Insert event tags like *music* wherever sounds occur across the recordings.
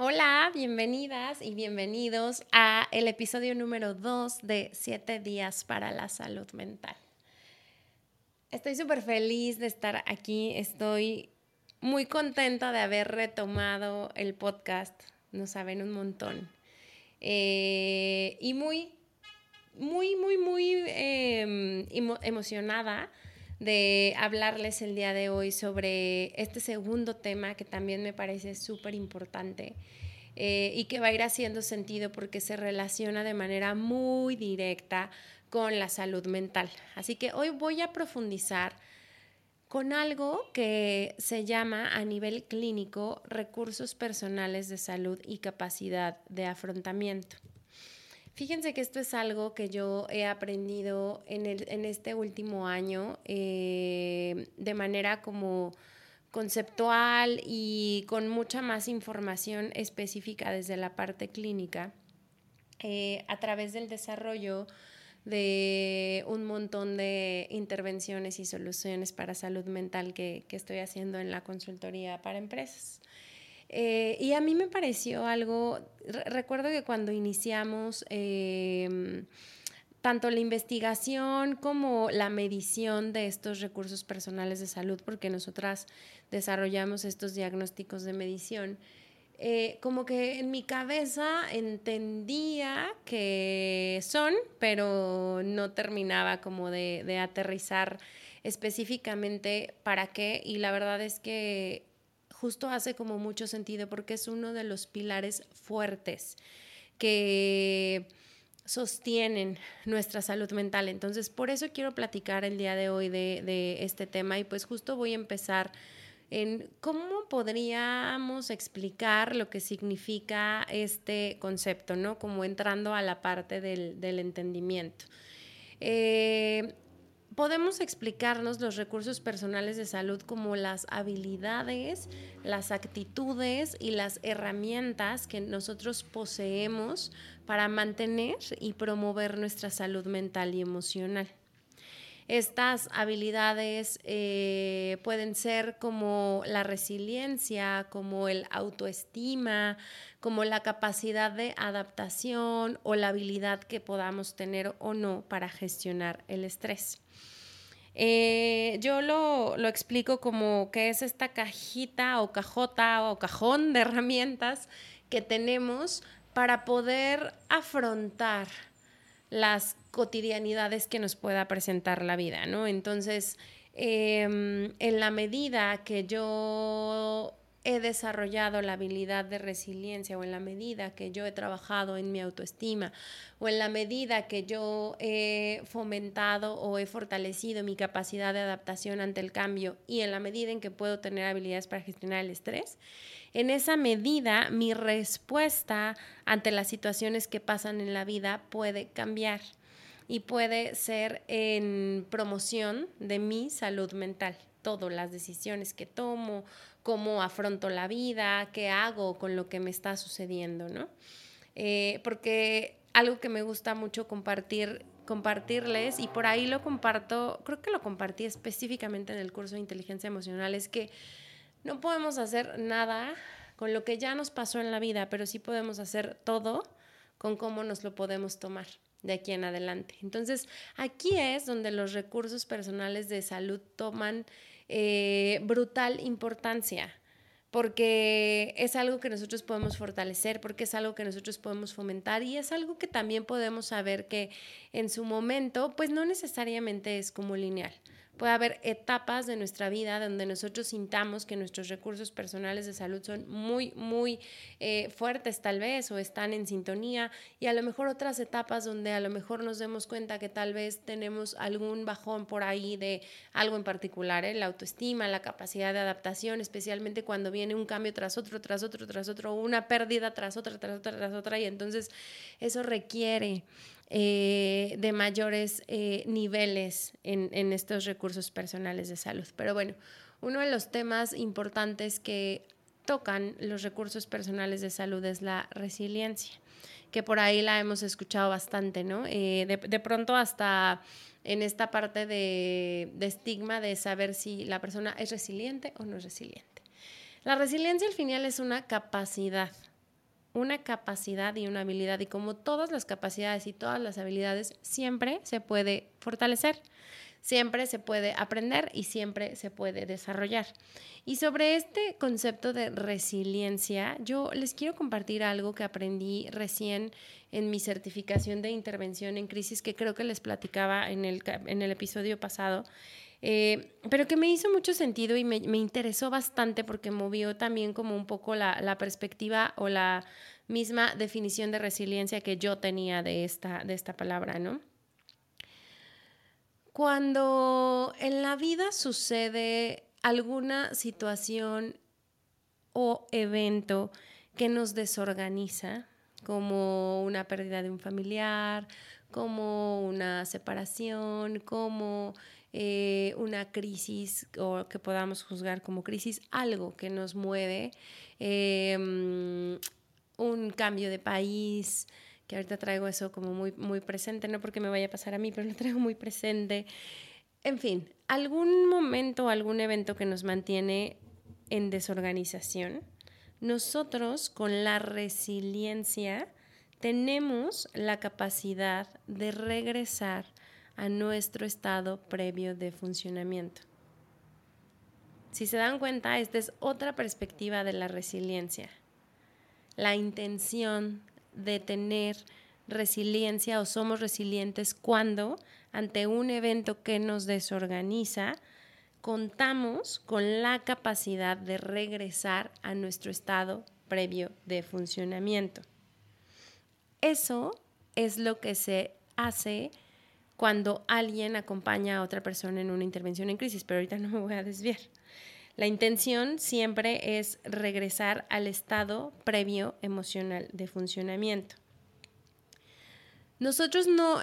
Hola, bienvenidas y bienvenidos a el episodio número 2 de 7 días para la salud mental. Estoy súper feliz de estar aquí, estoy muy contenta de haber retomado el podcast, no saben un montón. Eh, y muy, muy, muy, muy em, emocionada de hablarles el día de hoy sobre este segundo tema que también me parece súper importante eh, y que va a ir haciendo sentido porque se relaciona de manera muy directa con la salud mental. Así que hoy voy a profundizar con algo que se llama a nivel clínico recursos personales de salud y capacidad de afrontamiento. Fíjense que esto es algo que yo he aprendido en, este último año eh, de manera como conceptual y con mucha más información específica desde la parte clínica eh, a través del desarrollo de un montón de intervenciones y soluciones para salud mental que estoy haciendo en la consultoría para empresas. Eh, y a mí me pareció algo, recuerdo que cuando iniciamos em, tanto la investigación como la medición de estos recursos personales de salud, porque nosotras desarrollamos estos diagnósticos de medición, eh, como que en mi cabeza entendía que son, pero no terminaba como de, de aterrizar específicamente para qué. Y la verdad es que justo hace como mucho sentido porque es uno de los pilares fuertes que sostienen nuestra salud mental. Entonces, por eso quiero platicar el día de hoy de, este tema y pues justo voy a empezar en cómo podríamos explicar lo que significa este concepto, ¿no? Como entrando a la parte del, entendimiento. Eh, podemos explicarnos los recursos personales de salud como las habilidades, las actitudes y las herramientas que nosotros poseemos para mantener y promover nuestra salud mental y emocional. Estas habilidades eh, pueden ser como la resiliencia, como el autoestima, como la capacidad de adaptación o la habilidad que podamos tener o no para gestionar el estrés. Eh, yo lo, explico como que es esta cajita o cajota o cajón de herramientas que tenemos para poder afrontar las cotidianidades que nos pueda presentar la vida, ¿no? Entonces, em, en la medida que yo he desarrollado la habilidad de resiliencia o en la medida que yo he trabajado en mi autoestima o en la medida que yo he fomentado o he fortalecido mi capacidad de adaptación ante el cambio y en la medida en que puedo tener habilidades para gestionar el estrés, en esa medida mi respuesta ante las situaciones que pasan en la vida puede cambiar y puede ser en promoción de mi salud mental. Todo, las decisiones que tomo, cómo afronto la vida, qué hago con lo que me está sucediendo, ¿no? Eh, porque algo que me gusta mucho compartir compartirles y por ahí lo comparto, creo que lo compartí específicamente en el curso de inteligencia emocional, es que no podemos hacer nada con lo que ya nos pasó en la vida, pero sí podemos hacer todo con cómo nos lo podemos tomar de aquí en adelante. Entonces, aquí es donde los recursos personales de salud toman eh, brutal importancia porque es algo que nosotros podemos fortalecer, porque es algo que nosotros podemos fomentar y es algo que también podemos saber que en su momento, pues no necesariamente es como lineal, Puede haber etapas de nuestra vida donde nosotros sintamos que nuestros recursos personales de salud son muy, muy eh, fuertes tal vez o están en sintonía y a lo mejor otras etapas donde a lo mejor nos demos cuenta que tal vez tenemos algún bajón por ahí de algo en particular, ¿eh? la autoestima, la capacidad de adaptación, especialmente cuando viene un cambio tras otro, tras otro, tras otro, una pérdida tras otra, tras otra, tras otra y entonces eso requiere eh, de mayores eh, niveles en, estos recursos personales de salud. Pero bueno, uno de los temas importantes que tocan los recursos personales de salud es la resiliencia, que por ahí la hemos escuchado bastante, ¿no? Eh, de, de, pronto hasta en esta parte de, de, estigma de saber si la persona es resiliente o no es resiliente. La resiliencia al final es una capacidad una capacidad y una habilidad y como todas las capacidades y todas las habilidades siempre se puede fortalecer, siempre se puede aprender y siempre se puede desarrollar. Y sobre este concepto de resiliencia, yo les quiero compartir algo que aprendí recién en mi certificación de intervención en crisis que creo que les platicaba en el, en el episodio pasado. Eh, pero que me hizo mucho sentido y me, me, interesó bastante porque movió también como un poco la, la, perspectiva o la misma definición de resiliencia que yo tenía de esta, de esta palabra, ¿no? Cuando en la vida sucede alguna situación o evento que nos desorganiza, como una pérdida de un familiar, como una separación, como eh, una crisis o que podamos juzgar como crisis, algo que nos mueve, eh, un cambio de país, que ahorita traigo eso como muy, muy presente, no porque me vaya a pasar a mí, pero lo traigo muy presente. En fin, algún momento, algún evento que nos mantiene en desorganización, nosotros con la resiliencia tenemos la capacidad de regresar a nuestro estado previo de funcionamiento. Si se dan cuenta, esta es otra perspectiva de la resiliencia. La intención de tener resiliencia o somos resilientes cuando ante un evento que nos desorganiza, contamos con la capacidad de regresar a nuestro estado previo de funcionamiento. Eso es lo que se hace cuando alguien acompaña a otra persona en una intervención en crisis, pero ahorita *laughs* no me voy a desviar. La intención siempre es regresar al estado previo emocional de funcionamiento. Nosotros no,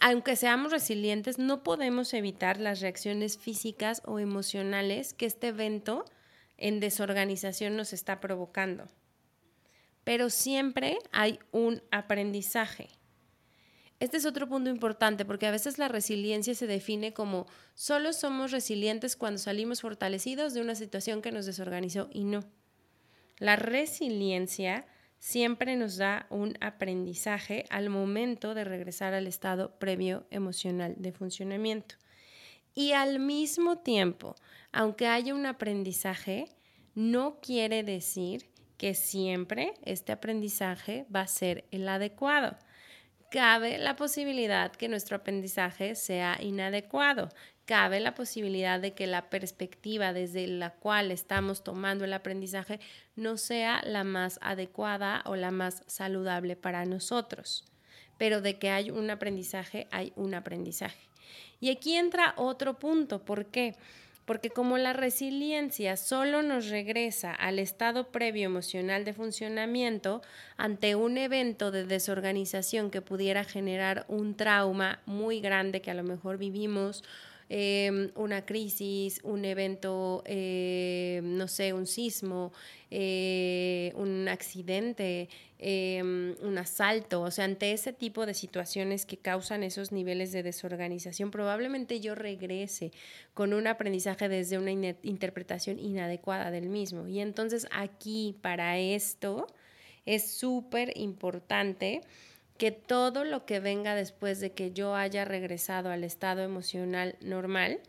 aunque seamos resilientes, no podemos evitar las reacciones físicas o emocionales que este evento en desorganización nos está provocando. Pero siempre hay un aprendizaje. Este es otro punto importante porque a veces la resiliencia se define como solo somos resilientes cuando salimos fortalecidos de una situación que nos desorganizó y no. La resiliencia siempre nos da un aprendizaje al momento de regresar al estado previo emocional de funcionamiento. Y al mismo tiempo, aunque haya un aprendizaje, no quiere decir que siempre este aprendizaje va a ser el adecuado cabe la posibilidad que nuestro aprendizaje sea inadecuado. Cabe la posibilidad de que la perspectiva desde la cual estamos tomando el aprendizaje no sea la más adecuada o la más saludable para nosotros. Pero de que hay un aprendizaje, hay un aprendizaje. Y aquí entra otro punto. ¿Por qué? Como la resiliencia solo nos regresa al estado previo emocional de funcionamiento ante un evento de desorganización que pudiera generar un trauma muy grande que a lo mejor vivimos, eh, una crisis, un evento, eh, no sé, un sismo, eh, un accidente, Em, un asalto, o sea, ante ese tipo de situaciones que causan esos niveles de desorganización, probablemente yo regrese con un aprendizaje desde una interpretación inadecuada del mismo. Y entonces aquí, para esto, es súper importante que todo lo que venga después de que yo haya regresado al estado emocional normal,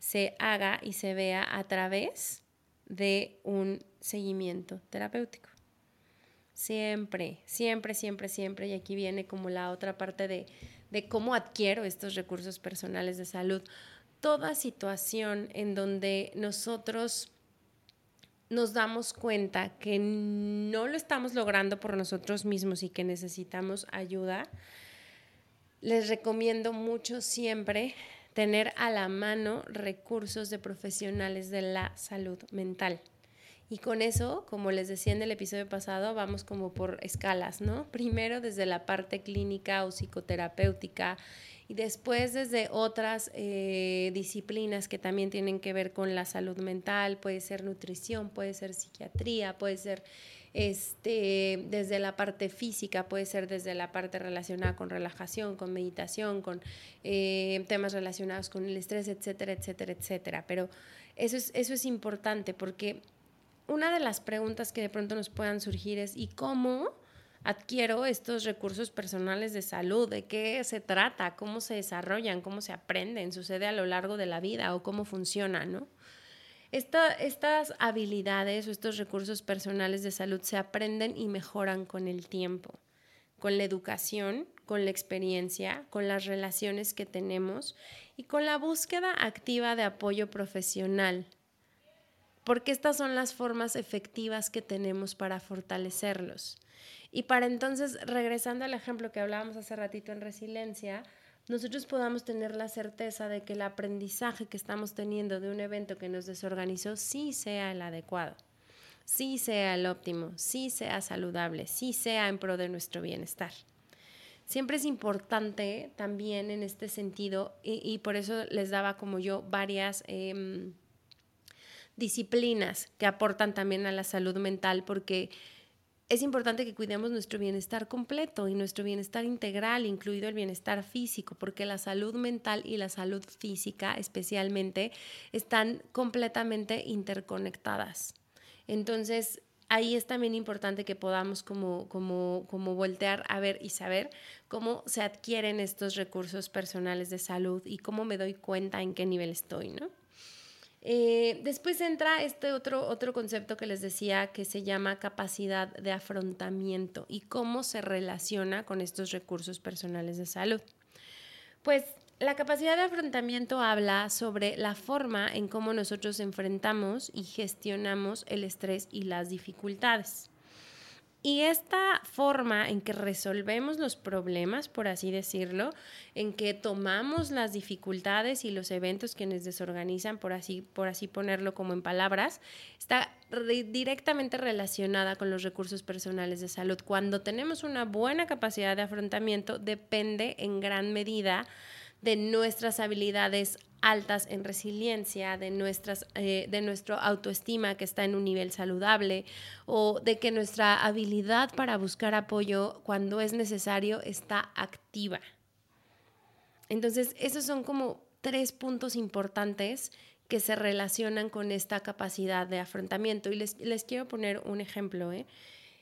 se haga y se vea a través de un seguimiento terapéutico. Siempre, siempre, siempre, siempre. Y aquí viene como la otra parte de, de cómo adquiero estos recursos personales de salud. toda situación en donde nosotros nos damos cuenta que no lo estamos logrando por nosotros mismos y que necesitamos ayuda, les recomiendo mucho siempre tener a la mano recursos de profesionales de la salud mental. Y con eso, como les decía en el episodio pasado, vamos como por escalas, ¿no? Primero desde la parte clínica o psicoterapéutica y después desde otras eh, disciplinas que también tienen que ver con la salud mental, puede ser nutrición, puede ser psiquiatría, puede ser este, desde la parte física, puede ser desde la parte relacionada con relajación, con meditación, con eh, temas relacionados con el estrés, etcétera, etcétera, etcétera. Pero eso es, eso es importante porque una de las preguntas que de pronto nos puedan surgir es ¿y cómo? Adquiero estos recursos personales de salud, de qué se trata, cómo se desarrollan, cómo se aprenden, sucede a lo largo de la vida o cómo funciona, ¿no? estas habilidades o estos recursos personales de salud se aprenden y mejoran con el tiempo, con la educación, con la experiencia, con las relaciones que tenemos y con la búsqueda activa de apoyo profesional, porque estas son las formas efectivas que tenemos para fortalecerlos. Y para entonces, regresando al ejemplo que hablábamos hace ratito en resiliencia, nosotros podamos tener la certeza de que el aprendizaje que estamos teniendo de un evento que nos desorganizó sí sea el adecuado, sí sea el óptimo, sí sea saludable, sí sea en pro de nuestro bienestar. Siempre es importante también en este sentido, y, por eso les daba como yo varias em, disciplinas que aportan también a la salud mental, porque es importante que cuidemos nuestro bienestar completo y nuestro bienestar integral, incluido el bienestar físico, porque la salud mental y la salud física especialmente están completamente interconectadas. Entonces, ahí es también importante que podamos como, como, como voltear a ver y saber cómo se adquieren estos recursos personales de salud y cómo me doy cuenta en qué nivel estoy, ¿no? Eh, después entra este otro, otro concepto que les decía que se llama capacidad de afrontamiento y cómo se relaciona con estos recursos personales de salud. Pues la capacidad de afrontamiento habla sobre la forma en cómo nosotros enfrentamos y gestionamos el estrés y las dificultades. Y esta forma en que resolvemos los problemas, por así decirlo, en que tomamos las dificultades y los eventos que nos desorganizan, por así, por así ponerlo como en palabras, está directamente relacionada con los recursos personales de salud. Cuando tenemos una buena capacidad de afrontamiento, depende en gran medida de nuestras habilidades altas en resiliencia, de, nuestras, eh, de nuestra autoestima que está en un nivel saludable o de que nuestra habilidad para buscar apoyo cuando es necesario está activa. Entonces, esos son como tres puntos importantes que se relacionan con esta capacidad de afrontamiento. Y les, les quiero poner un ejemplo. ¿eh?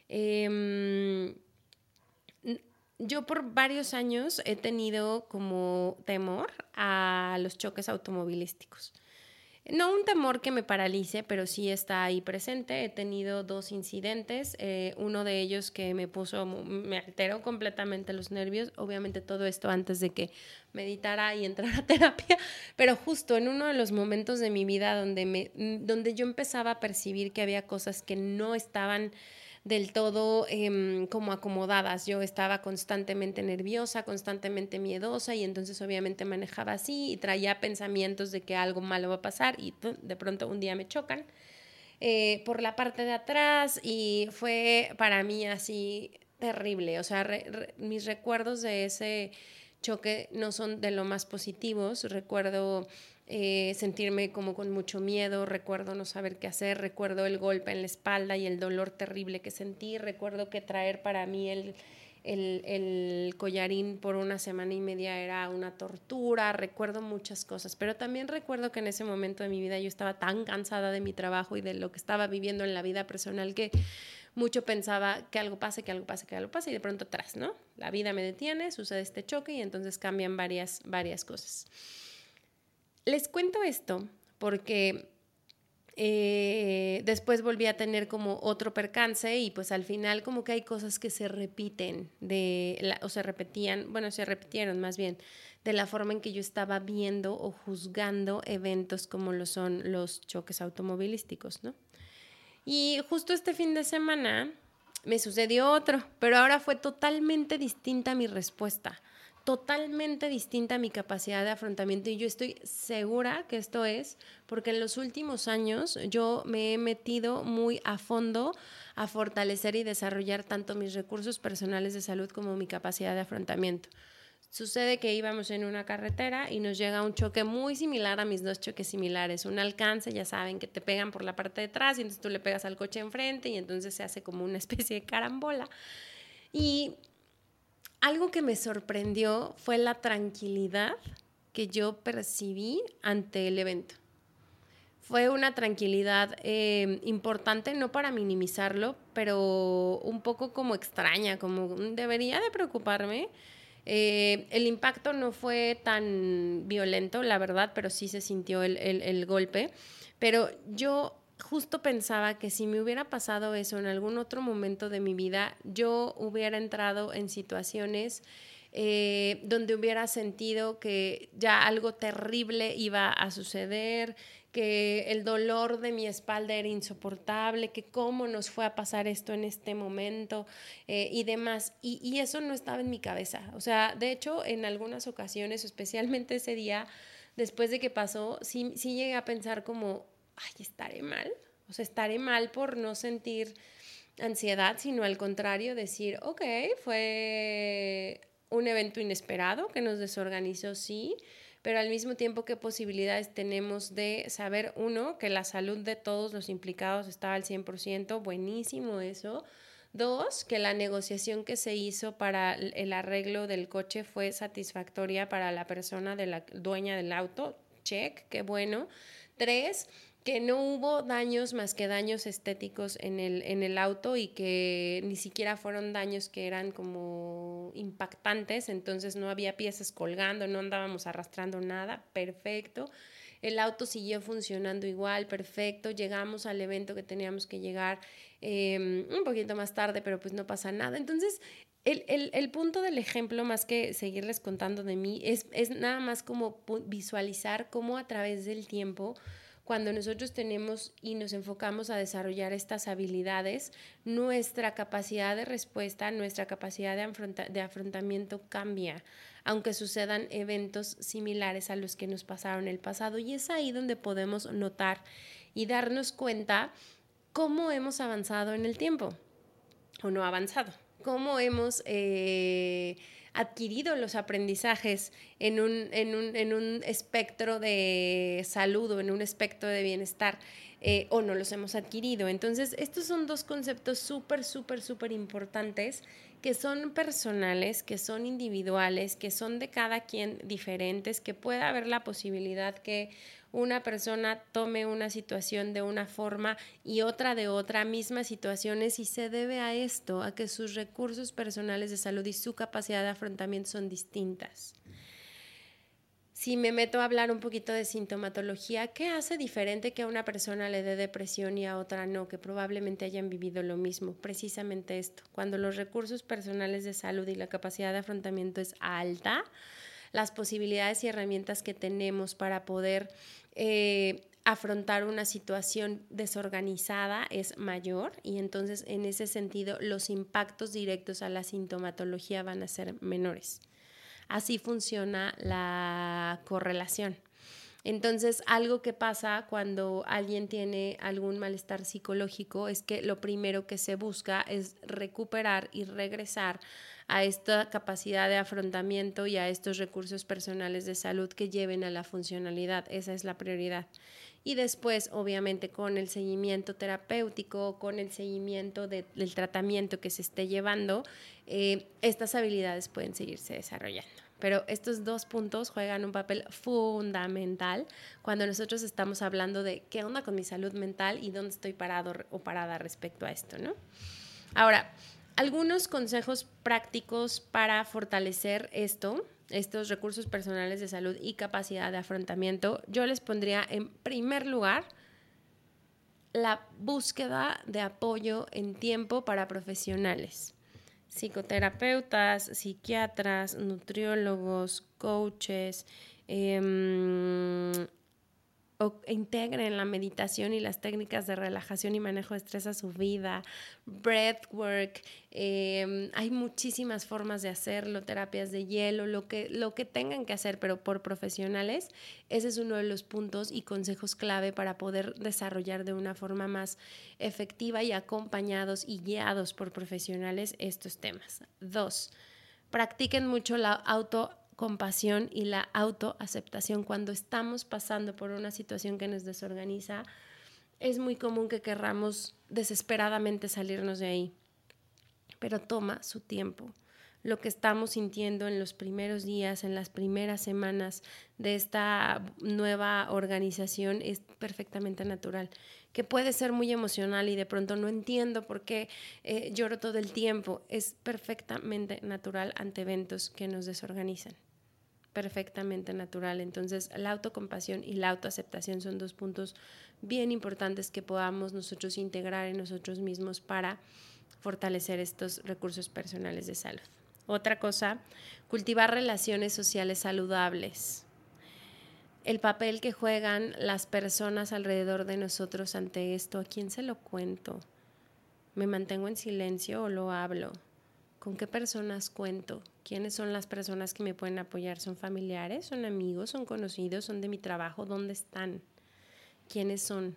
eh yo por varios años he tenido como temor a los choques automovilísticos. No un temor que me paralice, pero sí está ahí presente. He tenido dos incidentes, eh, uno de ellos que me puso, me alteró completamente los nervios, obviamente todo esto antes de que meditara y entrara a terapia, pero justo en uno de los momentos de mi vida donde, me, donde yo empezaba a percibir que había cosas que no estaban del todo em, como acomodadas. Yo estaba constantemente nerviosa, constantemente miedosa y entonces obviamente manejaba así y traía pensamientos de que algo malo va a pasar y de pronto un día me chocan eh, por la parte de atrás y fue para mí así terrible. O sea, mis recuerdos de ese choque no son de lo más positivos. Recuerdo eh, sentirme como con mucho miedo, recuerdo no saber qué hacer, recuerdo el golpe en la espalda y el dolor terrible que sentí, recuerdo que traer para mí el, el, collarín por una semana y media era una tortura, recuerdo muchas cosas, pero también recuerdo que en ese momento de mi vida yo estaba tan cansada de mi trabajo y de lo que estaba viviendo en la vida personal que mucho pensaba que algo pase, que algo pase, que algo pase y de pronto atrás, ¿no? La vida me detiene, sucede este choque y entonces cambian varias, varias cosas. Les cuento esto porque Eh, después volví a tener como otro percance y pues al final como que hay cosas que se repiten de o se repetían, bueno, se repitieron más bien de la forma en que yo estaba viendo o juzgando eventos como lo son los choques automovilísticos, ¿no? Y justo este fin de semana me sucedió otro, pero ahora fue totalmente distinta mi respuesta totalmente distinta a mi capacidad de afrontamiento y yo estoy segura que esto es porque en los últimos años yo me he metido muy a fondo a fortalecer y desarrollar tanto mis recursos personales de salud como mi capacidad de afrontamiento. Sucede que íbamos en una carretera y nos llega un choque muy similar a mis dos choques similares. Un alcance, ya saben, que te pegan por la parte de atrás y entonces tú le pegas al coche enfrente y entonces se hace como una *laughs* especie de carambola. Y algo que me sorprendió fue la tranquilidad que yo percibí ante el evento. Fue una tranquilidad eh, importante, no para minimizarlo, pero un poco como extraña, como debería de preocuparme. Eh, el impacto no fue tan violento, la verdad, pero sí se sintió el, el golpe. Pero yo justo pensaba que si me hubiera pasado eso en algún otro momento de mi vida, yo hubiera entrado en situaciones eh, donde hubiera sentido que ya algo terrible iba a suceder, que el dolor de mi espalda era insoportable, que cómo nos fue a pasar esto en este momento eh, y demás. Y, y eso no estaba en mi cabeza. O sea, de hecho, en algunas ocasiones, especialmente ese día, después de que pasó, sí, sí llegué a pensar como, ay, estaré mal. O sea, estaré mal por no sentir ansiedad, sino al contrario, decir, ok, fue un evento inesperado que nos desorganizó, sí, pero al mismo tiempo, ¿qué posibilidades tenemos de saber, uno, que la salud de todos los implicados estaba al 100%, buenísimo eso. Dos, que la negociación que se hizo para el arreglo del coche fue satisfactoria para la persona de la dueña del auto. Check, qué bueno. Tres, que no hubo daños más que daños estéticos en el, en el auto y que ni siquiera fueron daños que eran como impactantes, entonces no había piezas colgando, no andábamos arrastrando nada, perfecto. El auto siguió funcionando igual, perfecto. Llegamos al evento que teníamos que llegar em, un poquito más tarde, pero pues no pasa nada. Entonces, el, el, el, punto del ejemplo, más que seguirles contando de mí, es, es nada más como visualizar cómo a través del tiempo cuando nosotros tenemos y nos enfocamos a desarrollar estas habilidades, nuestra capacidad de respuesta, nuestra capacidad de, afrontamiento cambia, aunque sucedan eventos similares a los que nos pasaron en el pasado. Y es ahí donde podemos notar y darnos cuenta cómo hemos avanzado en el tiempo o no avanzado, cómo hemos... Eh, adquirido los aprendizajes en un, en un, en un espectro de salud o en un espectro de bienestar eh, o no los hemos adquirido. Entonces, estos son dos conceptos súper, súper, súper importantes que son personales, que son individuales, que son de cada quien diferentes, que puede haber la posibilidad que una persona tome una situación de una forma y otra de otra, mismas situaciones, y se debe a esto, a que sus recursos personales de salud y su capacidad de afrontamiento son distintas. Si me meto a hablar un poquito de sintomatología, ¿qué hace diferente que a una persona le dé depresión y a otra no, que probablemente hayan vivido lo mismo? Precisamente esto, cuando los recursos personales de salud y la capacidad de afrontamiento es alta, las posibilidades y herramientas que tenemos para poder eh, afrontar una situación desorganizada es mayor y entonces en ese sentido los impactos directos a la sintomatología van a ser menores. Así funciona la correlación. Entonces, algo que pasa cuando alguien tiene algún malestar psicológico es que lo primero que se busca es recuperar y regresar a esta capacidad de afrontamiento y a estos recursos personales de salud que lleven a la funcionalidad. Esa es la prioridad. Y después, obviamente, con el seguimiento terapéutico, con el seguimiento del tratamiento que se esté llevando, eh, estas habilidades pueden seguirse desarrollando. Pero estos dos puntos juegan un papel fundamental cuando nosotros estamos hablando de qué onda con mi salud mental y dónde estoy parado o parada respecto a esto, ¿no? Ahora, algunos consejos prácticos para fortalecer esto, estos recursos personales de salud y capacidad de afrontamiento, yo les pondría en primer lugar la búsqueda de apoyo en tiempo para profesionales, psicoterapeutas, psiquiatras, nutriólogos, coaches, eh, o integren la meditación y las técnicas de relajación y manejo de estrés a su vida, breathwork, em, hay muchísimas formas de hacerlo, terapias de hielo, lo que, lo que tengan que hacer, pero por profesionales, ese es uno de los puntos y consejos clave para poder desarrollar de una forma más efectiva y acompañados y guiados por profesionales estos temas. Dos, practiquen mucho la auto compasión y la autoaceptación cuando estamos pasando por una situación que nos desorganiza, es muy común que querramos desesperadamente salirnos de ahí, pero toma su tiempo. Lo que estamos sintiendo en los primeros días, en las primeras semanas de esta nueva organización es perfectamente natural, que puede ser muy emocional y de pronto no entiendo por qué eh, lloro todo el tiempo. Es perfectamente natural ante eventos que nos desorganizan perfectamente natural. Entonces, la autocompasión y la autoaceptación son dos puntos bien importantes que podamos nosotros integrar en nosotros mismos para fortalecer estos recursos personales de salud. Otra cosa, cultivar relaciones sociales saludables. El papel que juegan las personas alrededor de nosotros ante esto, ¿a quién se lo cuento? ¿Me mantengo en silencio o lo hablo? ¿Con qué personas cuento? ¿Quiénes son las personas que me pueden apoyar? ¿Son familiares? ¿Son amigos? ¿Son conocidos? ¿Son de mi trabajo? ¿Dónde están? ¿Quiénes son?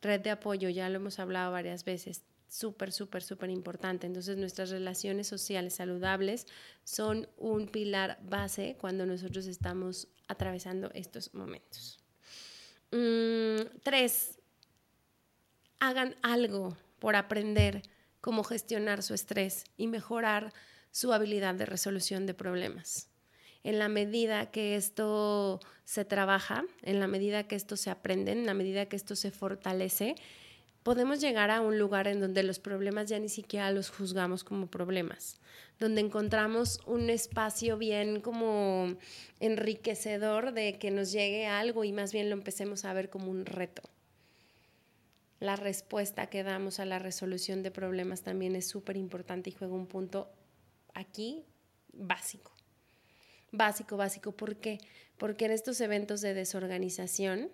Red de apoyo, ya lo hemos hablado varias veces, súper, súper, súper importante. Entonces nuestras relaciones sociales saludables son un pilar base cuando nosotros estamos atravesando estos momentos. Mm, tres, hagan algo por aprender cómo gestionar su estrés y mejorar su habilidad de resolución de problemas. En la medida que esto se trabaja, en la medida que esto se aprende, en la medida que esto se fortalece, podemos llegar a un lugar en donde los problemas ya ni siquiera los juzgamos como problemas, donde encontramos un espacio bien como enriquecedor de que nos llegue algo y más bien lo empecemos a ver como un reto la respuesta que damos a la resolución de problemas también es súper importante y juega un punto aquí básico. Básico, básico. ¿Por qué? Porque en estos eventos de desorganización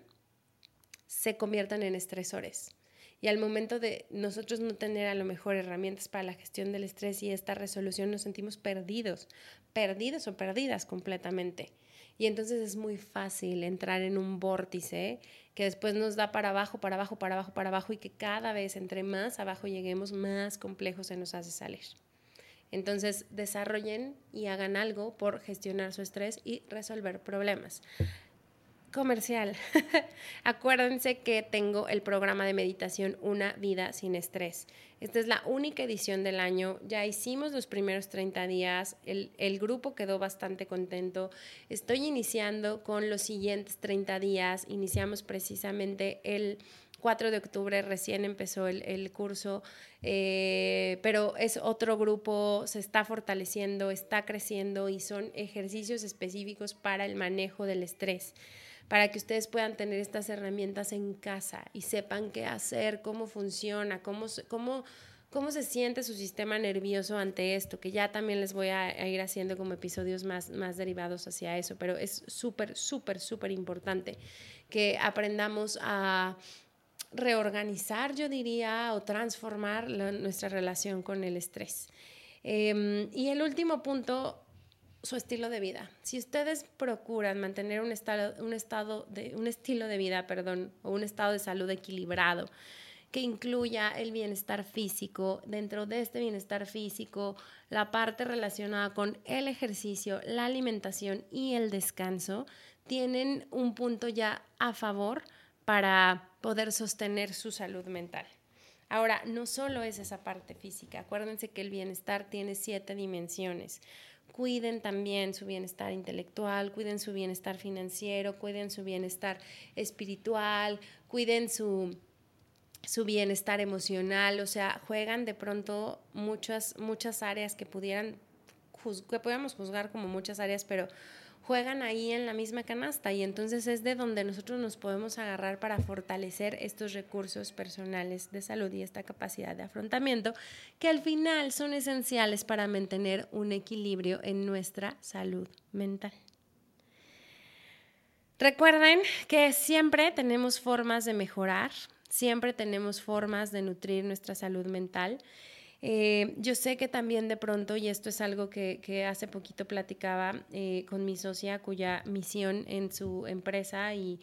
se convierten en estresores. Y al momento de nosotros no tener a lo mejor herramientas para la gestión del estrés y esta resolución, nos sentimos perdidos, perdidos o perdidas completamente. Y entonces es muy fácil entrar en un vórtice que después nos da para abajo, para abajo, para abajo, para abajo y que cada vez entre más abajo lleguemos, más complejo se nos hace salir. Entonces, desarrollen y hagan algo por gestionar su estrés y resolver problemas comercial. *laughs* Acuérdense que tengo el programa de meditación Una vida sin estrés. Esta es la única edición del año. Ya hicimos los primeros 30 días. El, grupo quedó bastante contento. Estoy iniciando con los siguientes 30 días. Iniciamos precisamente el 4 de octubre, recién empezó el, el curso, eh, pero es otro grupo, se está fortaleciendo, está creciendo y son ejercicios específicos para el manejo del estrés para que ustedes puedan tener estas herramientas en casa y sepan qué hacer, cómo funciona, cómo, cómo, cómo se siente su sistema nervioso ante esto, que ya también les voy a, ir haciendo como episodios más, más derivados hacia eso, pero es súper, súper, súper importante que aprendamos a reorganizar, yo diría, o transformar nuestra relación con el estrés. Em, y el último punto su estilo de vida. Si ustedes procuran mantener un estado, un estado de, un estilo de vida, perdón, o un estado de salud equilibrado, que incluya el bienestar físico, dentro de este bienestar físico, la parte relacionada con el ejercicio, la alimentación y el descanso, tienen un punto ya a favor para poder sostener su salud mental. Ahora, no solo es esa parte física, acuérdense que el bienestar tiene siete dimensiones cuiden también su bienestar intelectual, cuiden su bienestar financiero, cuiden su bienestar espiritual, cuiden su, su bienestar emocional, o sea, juegan de pronto muchas, muchas áreas que pudieran, que juzgar como muchas áreas, pero juegan ahí en la misma canasta y entonces es de donde nosotros nos podemos agarrar para fortalecer estos recursos personales de salud y esta capacidad de afrontamiento que al final son esenciales para mantener un equilibrio en nuestra salud mental. Recuerden que siempre tenemos formas de mejorar, siempre tenemos formas de nutrir nuestra salud mental eh, yo sé que también de pronto, y esto es algo que, hace poquito platicaba eh, con mi socia, cuya misión en su empresa y,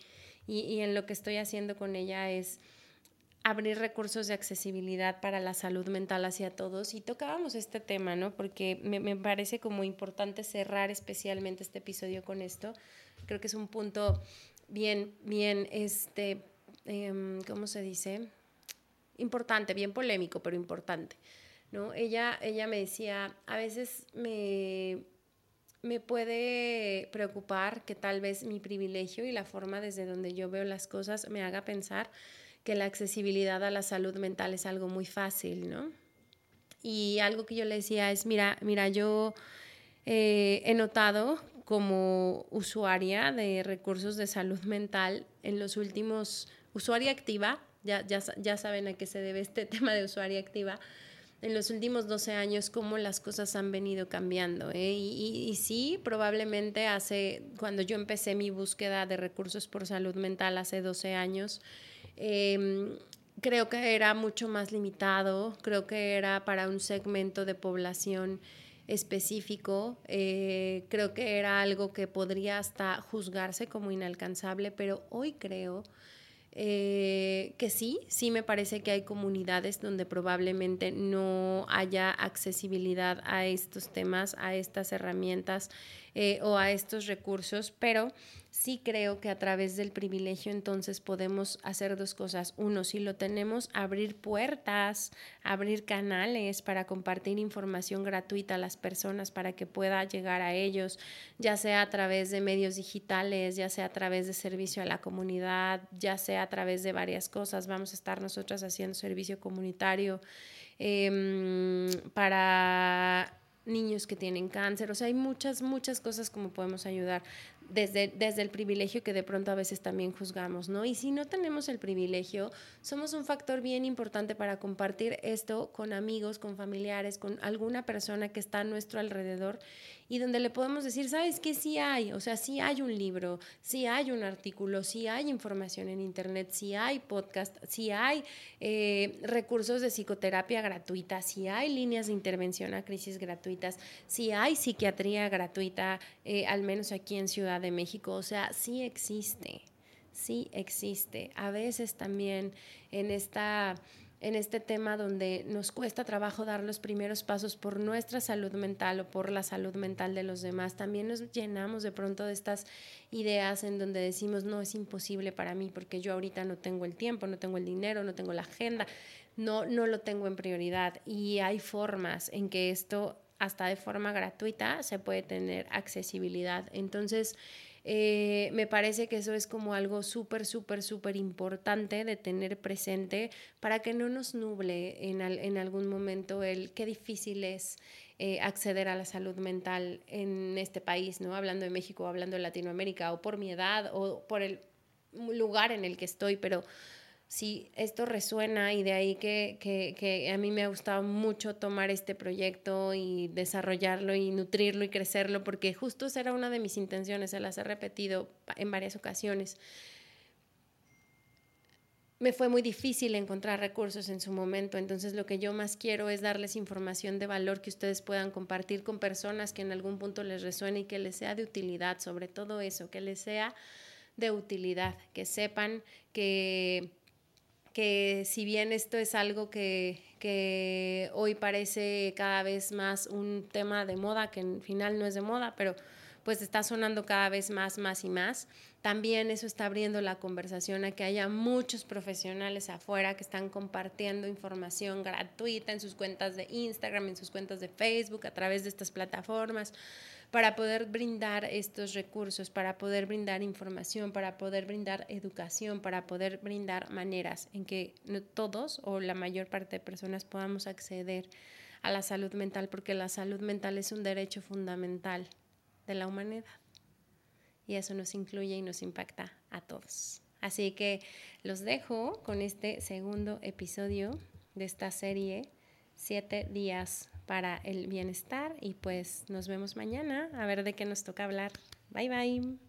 en lo que estoy haciendo con ella es abrir recursos de accesibilidad para la salud mental hacia todos y tocábamos este tema, ¿no? Porque me, parece como importante cerrar especialmente este episodio con esto. Creo que es un punto bien, bien, este, em, ¿cómo se dice? Importante, bien polémico, pero importante. ¿No? Ella, ella me decía, a veces me, me puede preocupar que tal vez mi privilegio y la forma desde donde yo veo las cosas me haga pensar que la accesibilidad a la salud mental es algo muy fácil, ¿no? Y algo que yo le decía es, mira, mira, yo eh, he notado como usuaria de recursos de salud mental en los últimos, usuaria activa, ya, ya, ya saben a qué se debe este *laughs* tema de usuaria activa, en los últimos 12 años cómo las cosas han venido cambiando. ¿eh? Y, sí, probablemente hace, cuando yo empecé mi búsqueda de recursos por salud mental hace 12 años, em, creo que era mucho más limitado, creo que era para un segmento de población específico, eh, creo que era algo que podría hasta juzgarse como inalcanzable, pero hoy creo eh, que sí, sí me parece que hay comunidades donde probablemente no haya accesibilidad a estos temas, a estas herramientas eh, o a estos recursos, pero sí creo que a través del privilegio entonces podemos hacer dos cosas. Uno, si lo tenemos, abrir puertas, abrir canales para compartir información gratuita a las personas para que pueda llegar a ellos, ya sea a través de medios digitales, ya sea a través de servicio a la comunidad, ya sea a través de varias cosas. Vamos a estar nosotras haciendo servicio comunitario em, para niños que tienen cáncer, o sea, hay muchas, muchas cosas como podemos ayudar desde, desde el privilegio que de pronto a veces también juzgamos, ¿no? Y si no tenemos el privilegio, somos un factor bien importante para compartir esto con amigos, con familiares, con alguna persona que está a nuestro alrededor y donde le podemos decir, ¿sabes qué? Sí hay, o sea, sí hay un libro, sí hay un artículo, sí hay información en Internet, sí hay podcast, sí hay eh, recursos de psicoterapia gratuita, sí hay líneas de intervención a crisis gratuitas, sí hay psiquiatría gratuita, eh, al menos aquí en Ciudad de México, o sea, sí existe, sí existe. A veces también en esta en este tema donde nos cuesta trabajo dar los primeros pasos por nuestra salud mental o por la salud mental de los demás, también nos llenamos de pronto de estas ideas en donde decimos, no, es imposible para mí porque yo ahorita no tengo el tiempo, no tengo el dinero, no tengo la agenda, no, no lo tengo en prioridad. Y hay formas en que esto, hasta de forma gratuita, se puede tener accesibilidad. Entonces, eh, me parece que eso es como algo súper, súper, súper importante de tener presente para que no nos nuble en, en algún momento el qué difícil es eh, acceder a la salud mental en este país, ¿no? Hablando de México, hablando de Latinoamérica, o por mi edad, o por el lugar en el que estoy, pero si esto resuena y de ahí que, que, que, a mí me ha gustado mucho tomar este proyecto y desarrollarlo y nutrirlo y crecerlo, porque justo esa era una de mis intenciones, se las he repetido en varias ocasiones. Me fue muy difícil encontrar recursos en su momento, entonces lo que yo más quiero es darles información de valor que ustedes puedan compartir con personas que en algún punto les resuene y que les sea de utilidad, sobre todo eso, que les sea de utilidad, que sepan que que si bien esto es algo que, hoy parece cada vez más un tema de moda, que en final no es de moda, pero pues está sonando cada vez más, más y más. También eso está abriendo la conversación a que haya muchos profesionales afuera que están compartiendo información gratuita en sus cuentas de Instagram, en sus cuentas de Facebook, a través de estas plataformas para poder brindar estos recursos, para poder brindar información, para poder brindar educación, para poder brindar maneras en que todos o la mayor parte de personas podamos acceder a la salud mental, porque la salud mental es un derecho fundamental de la humanidad. y eso nos incluye y nos impacta a todos. Así que los dejo con este segundo episodio de esta serie, siete días para el bienestar y pues nos vemos mañana a ver de qué nos toca hablar. Bye bye.